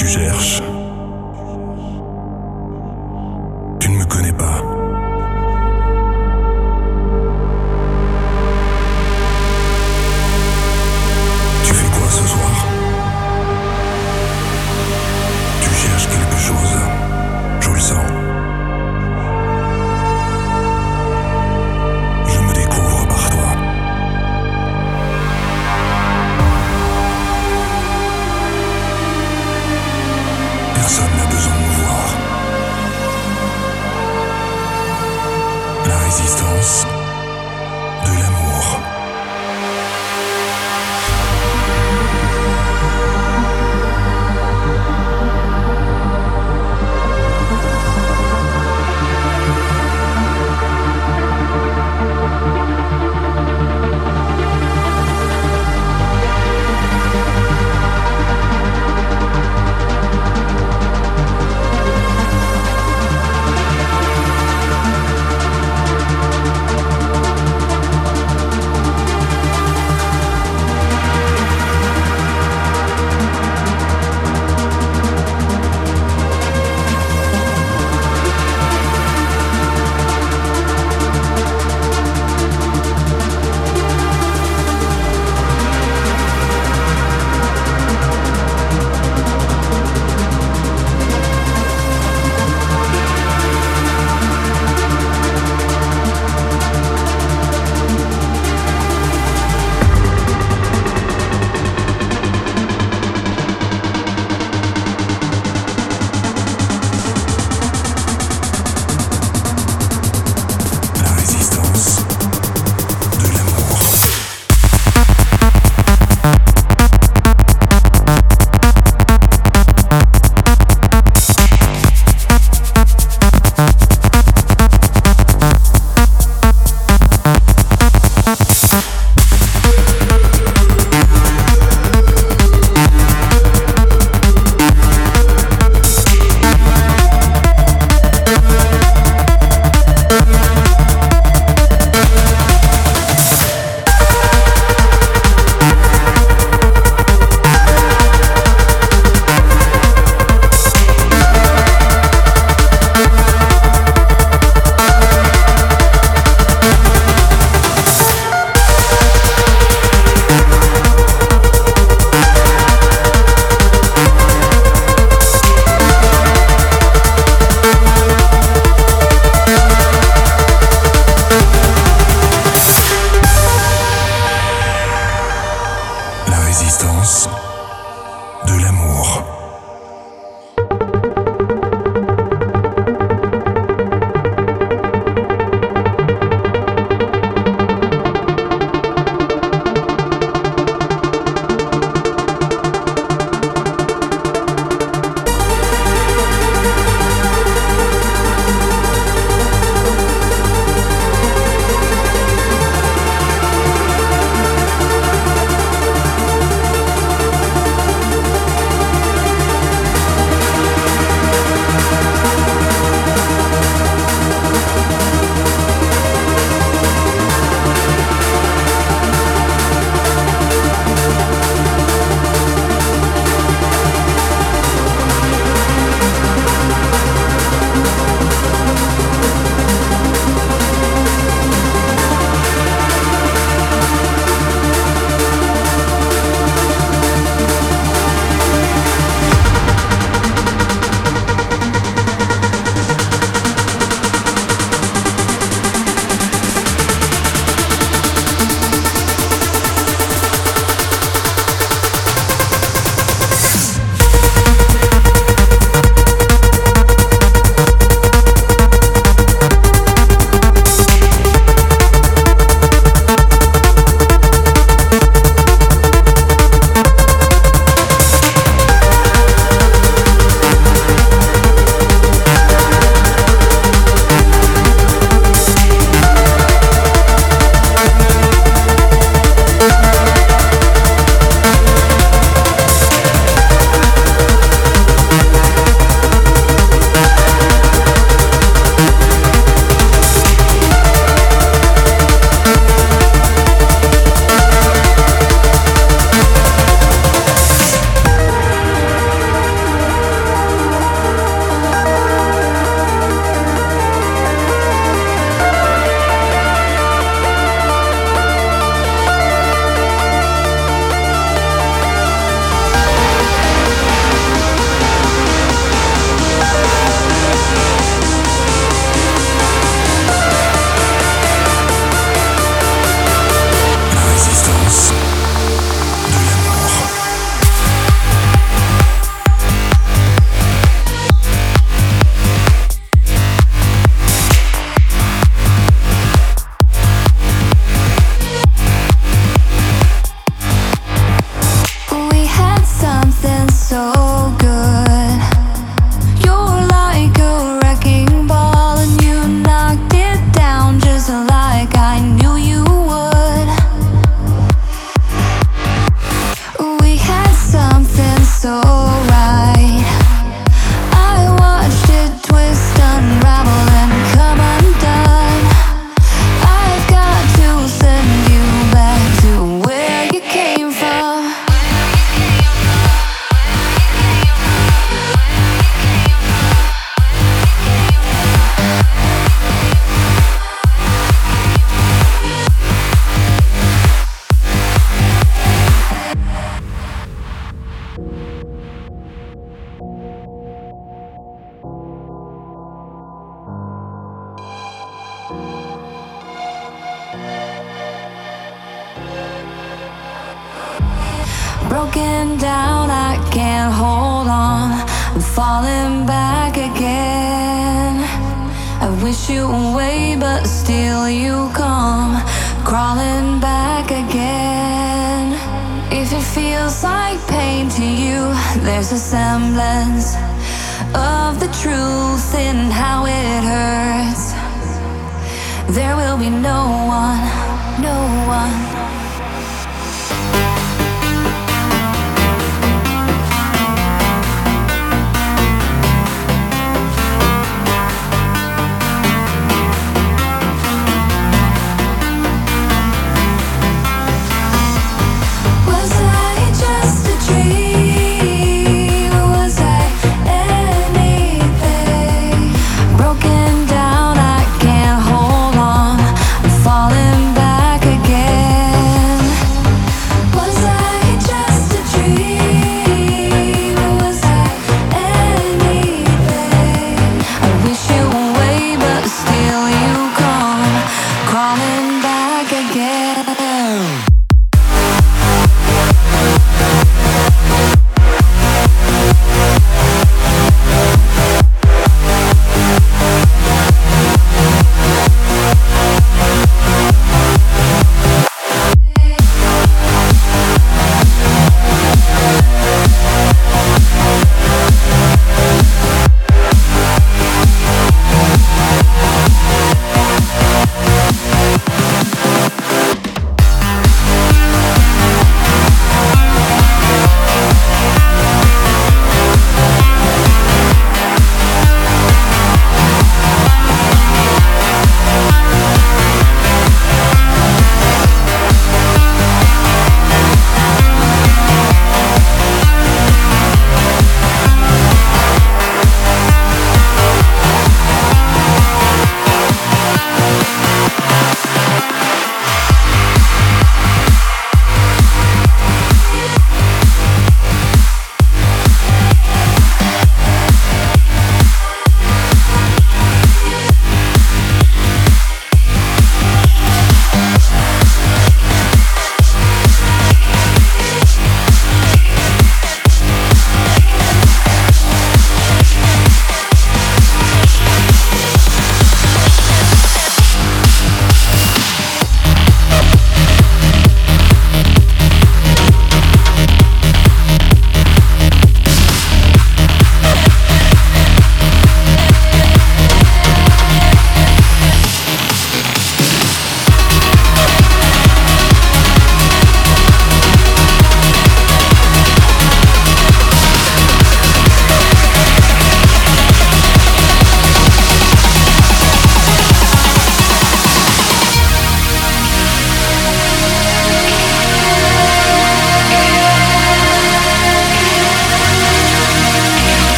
tu cherches.